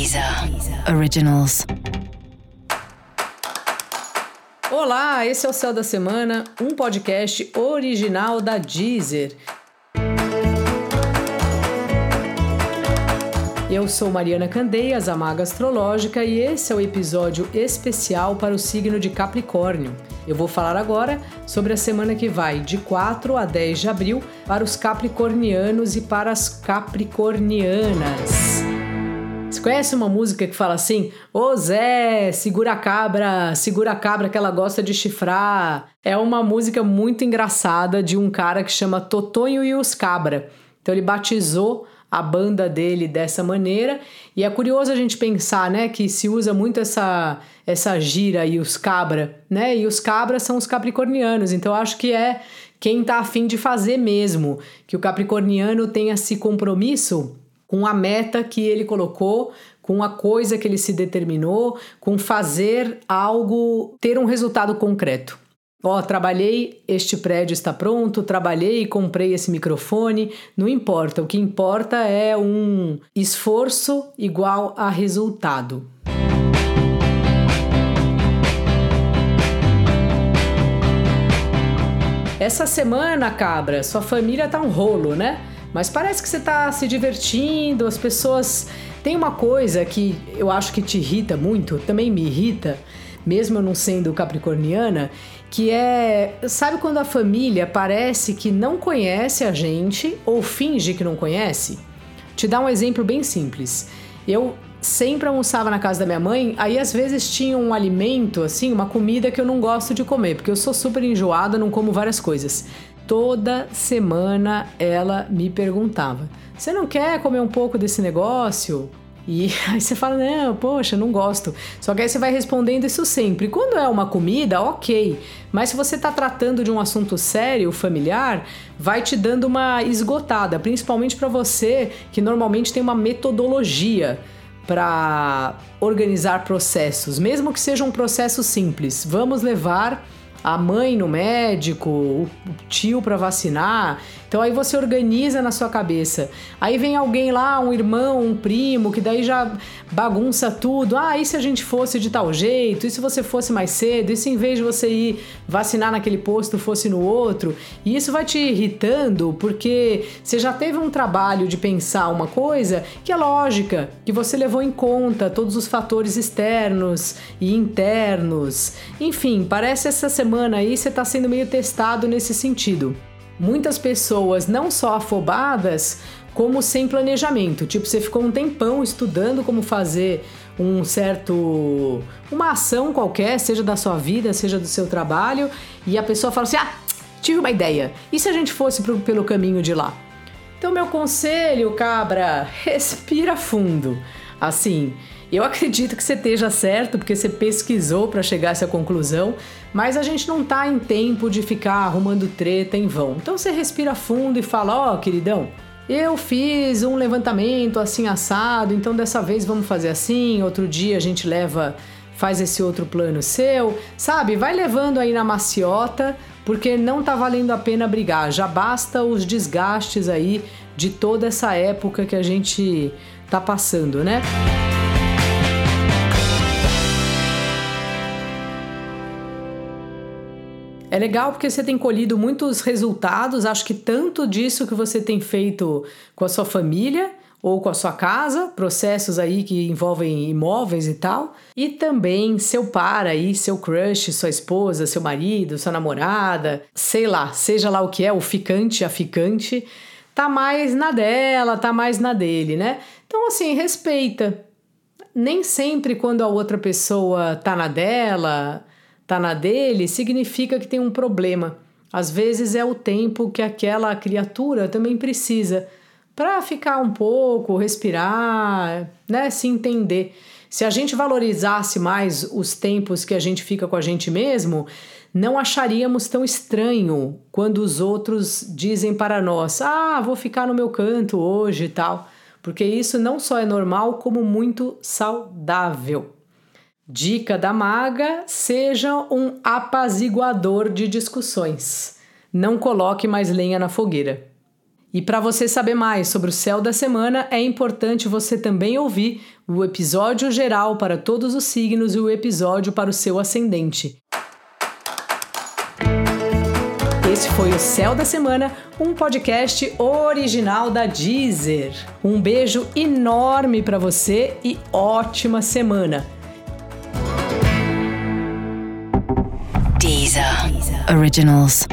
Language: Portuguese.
Deezer Originals. Olá, esse é o Céu da Semana, um podcast original da Deezer. Eu sou Mariana Candeias, a Maga Astrológica, e esse é o episódio especial para o signo de Capricórnio. Eu vou falar agora sobre a semana que vai de 4 a 10 de abril para os capricornianos e para as capricornianas. Conhece uma música que fala assim: Ô Zé, segura a cabra, segura a cabra que ela gosta de chifrar? É uma música muito engraçada de um cara que chama Totonho e os Cabra. Então ele batizou a banda dele dessa maneira. E é curioso a gente pensar, né, que se usa muito essa essa gira e os cabra, né? E os cabras são os capricornianos. Então acho que é quem tá afim de fazer mesmo, que o capricorniano tenha esse compromisso com a meta que ele colocou, com a coisa que ele se determinou, com fazer algo ter um resultado concreto. Ó, oh, trabalhei, este prédio está pronto, trabalhei e comprei esse microfone. Não importa, o que importa é um esforço igual a resultado. Essa semana, cabra, sua família tá um rolo, né? Mas parece que você tá se divertindo, as pessoas. Tem uma coisa que eu acho que te irrita muito, também me irrita, mesmo eu não sendo capricorniana, que é, sabe quando a família parece que não conhece a gente ou finge que não conhece? Te dar um exemplo bem simples. Eu sempre almoçava na casa da minha mãe, aí às vezes tinha um alimento, assim, uma comida que eu não gosto de comer, porque eu sou super enjoada, não como várias coisas. Toda semana ela me perguntava: Você não quer comer um pouco desse negócio? E aí você fala, não, poxa, não gosto. Só que aí você vai respondendo isso sempre. Quando é uma comida, ok. Mas se você está tratando de um assunto sério, familiar, vai te dando uma esgotada, principalmente para você que normalmente tem uma metodologia para organizar processos, mesmo que seja um processo simples. Vamos levar a mãe no médico, o tio para vacinar. Então aí você organiza na sua cabeça. Aí vem alguém lá, um irmão, um primo, que daí já bagunça tudo. Ah, e se a gente fosse de tal jeito? E se você fosse mais cedo? E se em vez de você ir vacinar naquele posto fosse no outro? E isso vai te irritando porque você já teve um trabalho de pensar uma coisa que é lógica, que você levou em conta todos os fatores externos e internos. Enfim, parece essa semana aí você está sendo meio testado nesse sentido muitas pessoas não só afobadas, como sem planejamento. Tipo, você ficou um tempão estudando como fazer um certo. uma ação qualquer, seja da sua vida, seja do seu trabalho, e a pessoa fala assim: ah, tive uma ideia. E se a gente fosse pro, pelo caminho de lá? Então, meu conselho, cabra, respira fundo. Assim, eu acredito que você esteja certo, porque você pesquisou para chegar a essa conclusão, mas a gente não tá em tempo de ficar arrumando treta em vão. Então você respira fundo e fala: Ó, oh, queridão, eu fiz um levantamento assim assado, então dessa vez vamos fazer assim, outro dia a gente leva, faz esse outro plano seu, sabe? Vai levando aí na maciota, porque não tá valendo a pena brigar, já basta os desgastes aí de toda essa época que a gente tá passando, né? É legal porque você tem colhido muitos resultados, acho que tanto disso que você tem feito com a sua família ou com a sua casa, processos aí que envolvem imóveis e tal, e também seu par aí, seu crush, sua esposa, seu marido, sua namorada, sei lá, seja lá o que é, o ficante, a ficante, tá mais na dela, tá mais na dele, né? Então assim, respeita. Nem sempre quando a outra pessoa tá na dela, tá na dele, significa que tem um problema. Às vezes é o tempo que aquela criatura também precisa para ficar um pouco, respirar, né, se entender. Se a gente valorizasse mais os tempos que a gente fica com a gente mesmo, não acharíamos tão estranho quando os outros dizem para nós: "Ah, vou ficar no meu canto hoje" e tal, porque isso não só é normal, como muito saudável. Dica da maga: seja um apaziguador de discussões. Não coloque mais lenha na fogueira. E para você saber mais sobre o céu da semana, é importante você também ouvir o episódio geral para todos os signos e o episódio para o seu ascendente. Esse foi o Céu da Semana, um podcast original da Deezer. Um beijo enorme para você e ótima semana. Deezer. Originals.